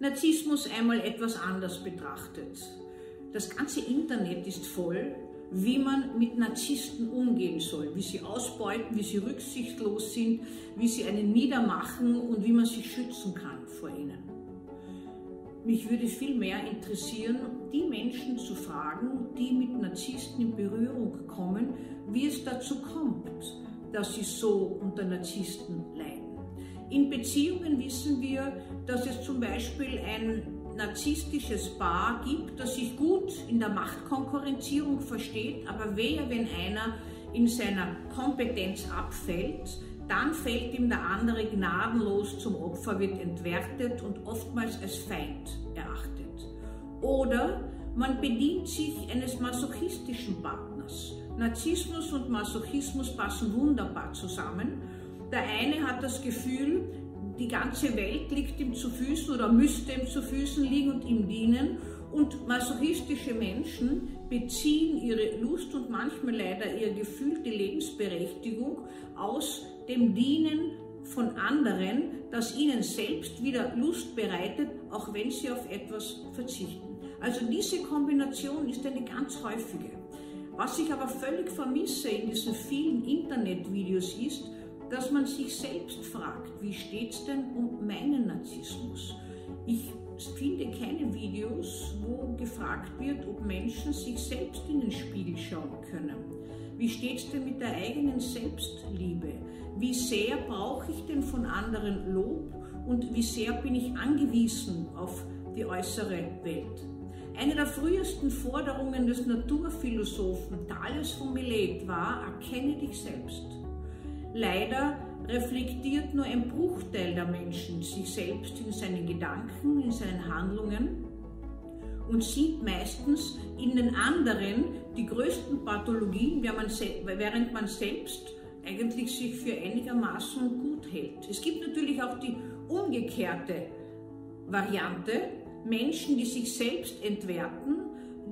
Narzissmus einmal etwas anders betrachtet. Das ganze Internet ist voll, wie man mit Narzissten umgehen soll, wie sie ausbeuten, wie sie rücksichtslos sind, wie sie einen niedermachen und wie man sich schützen kann vor ihnen. Mich würde viel mehr interessieren, die Menschen zu fragen, die mit Narzissten in Berührung kommen, wie es dazu kommt, dass sie so unter Narzissten leiden. In Beziehungen wissen wir, dass es zum Beispiel ein narzisstisches Paar gibt, das sich gut in der Machtkonkurrenzierung versteht, aber wehe, wenn einer in seiner Kompetenz abfällt, dann fällt ihm der andere gnadenlos zum Opfer, wird entwertet und oftmals als Feind erachtet. Oder man bedient sich eines masochistischen Partners. Narzissmus und Masochismus passen wunderbar zusammen der eine hat das Gefühl, die ganze Welt liegt ihm zu Füßen oder müsste ihm zu Füßen liegen und ihm dienen. Und masochistische Menschen beziehen ihre Lust und manchmal leider ihre gefühlte Lebensberechtigung aus dem Dienen von anderen, das ihnen selbst wieder Lust bereitet, auch wenn sie auf etwas verzichten. Also diese Kombination ist eine ganz häufige. Was ich aber völlig vermisse in diesen vielen Internetvideos ist, dass man sich selbst fragt, wie steht es denn um meinen Narzissmus? Ich finde keine Videos, wo gefragt wird, ob Menschen sich selbst in den Spiegel schauen können. Wie steht es denn mit der eigenen Selbstliebe? Wie sehr brauche ich denn von anderen Lob und wie sehr bin ich angewiesen auf die äußere Welt? Eine der frühesten Forderungen des Naturphilosophen Thales von Milet war, erkenne dich selbst. Leider reflektiert nur ein Bruchteil der Menschen sich selbst in seinen Gedanken, in seinen Handlungen und sieht meistens in den anderen die größten Pathologien, während man selbst eigentlich sich für einigermaßen gut hält. Es gibt natürlich auch die umgekehrte Variante, Menschen, die sich selbst entwerten,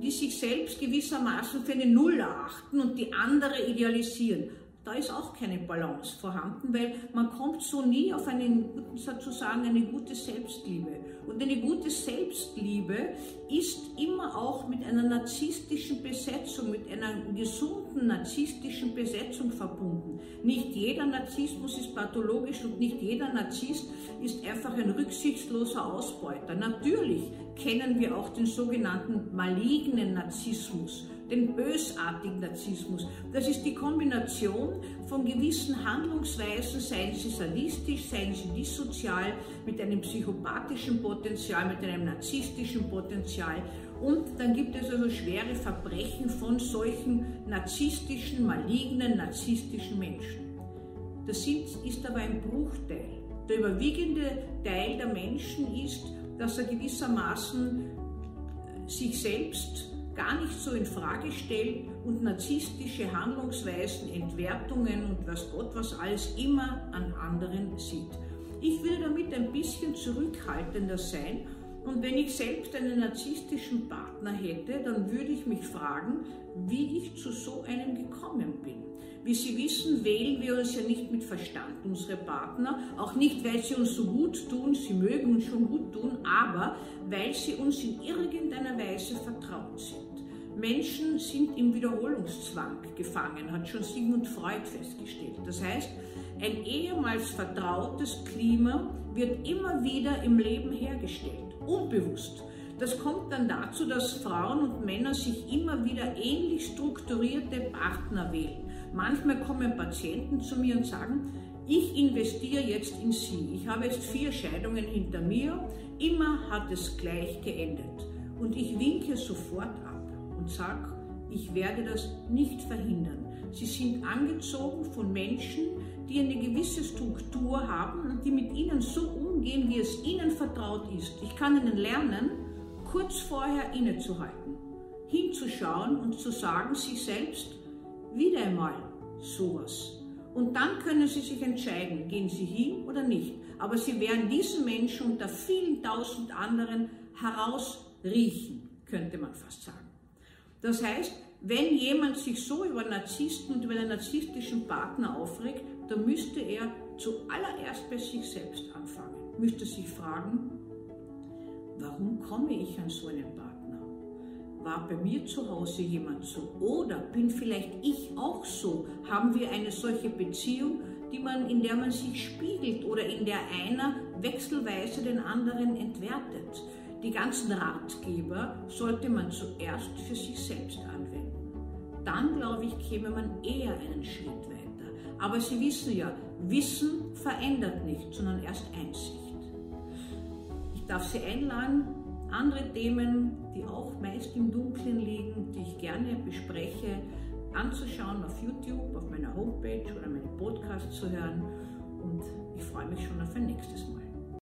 die sich selbst gewissermaßen für eine Null erachten und die andere idealisieren da ist auch keine Balance vorhanden, weil man kommt so nie auf eine, sozusagen eine gute Selbstliebe. Und eine gute Selbstliebe ist immer auch mit einer narzisstischen Besetzung, mit einer gesunden narzisstischen Besetzung verbunden. Nicht jeder Narzissmus ist pathologisch und nicht jeder Narzisst ist einfach ein rücksichtsloser Ausbeuter. Natürlich kennen wir auch den sogenannten malignen Narzissmus den bösartigen Narzissmus. Das ist die Kombination von gewissen Handlungsweisen, seien sie sadistisch, seien sie dissozial, mit einem psychopathischen Potenzial, mit einem narzisstischen Potenzial. Und dann gibt es also schwere Verbrechen von solchen narzisstischen, malignen, narzisstischen Menschen. Das ist aber ein Bruchteil. Der überwiegende Teil der Menschen ist, dass er gewissermaßen sich selbst gar nicht so in Frage stellt und narzisstische Handlungsweisen, Entwertungen und was Gott was alles immer an anderen sieht. Ich würde damit ein bisschen zurückhaltender sein und wenn ich selbst einen narzisstischen Partner hätte, dann würde ich mich fragen, wie ich zu so einem gekommen bin. Wie Sie wissen, wählen wir uns ja nicht mit Verstand unsere Partner, auch nicht, weil sie uns so gut tun, sie mögen uns schon gut tun, aber weil sie uns in irgendeiner Weise vertraut sind. Menschen sind im Wiederholungszwang gefangen, hat schon Sigmund Freud festgestellt. Das heißt, ein ehemals vertrautes Klima wird immer wieder im Leben hergestellt, unbewusst. Das kommt dann dazu, dass Frauen und Männer sich immer wieder ähnlich strukturierte Partner wählen. Manchmal kommen Patienten zu mir und sagen, ich investiere jetzt in Sie. Ich habe jetzt vier Scheidungen hinter mir. Immer hat es gleich geendet. Und ich winke sofort ab und sage, ich werde das nicht verhindern. Sie sind angezogen von Menschen, die eine gewisse Struktur haben und die mit ihnen so umgehen, wie es ihnen vertraut ist. Ich kann ihnen lernen, kurz vorher innezuhalten, hinzuschauen und zu sagen, sich selbst wieder einmal sowas. Und dann können Sie sich entscheiden, gehen Sie hin oder nicht. Aber Sie werden diesen Menschen unter vielen tausend anderen herausriechen, könnte man fast sagen. Das heißt, wenn jemand sich so über Narzissten und über einen narzisstischen Partner aufregt, dann müsste er zuallererst bei sich selbst anfangen. Müsste sich fragen, warum komme ich an so einen Partner? War bei mir zu Hause jemand so? Oder bin vielleicht ich auch so? Haben wir eine solche Beziehung, die man, in der man sich spiegelt oder in der einer wechselweise den anderen entwertet? Die ganzen Ratgeber sollte man zuerst für sich selbst anwenden. Dann, glaube ich, käme man eher einen Schritt weiter. Aber Sie wissen ja, Wissen verändert nicht, sondern erst Einsicht. Ich darf Sie einladen, andere Themen, die auch meist im Dunkeln liegen, die ich gerne bespreche, anzuschauen auf YouTube, auf meiner Homepage oder meine Podcasts zu hören. Und ich freue mich schon auf ein nächstes Mal.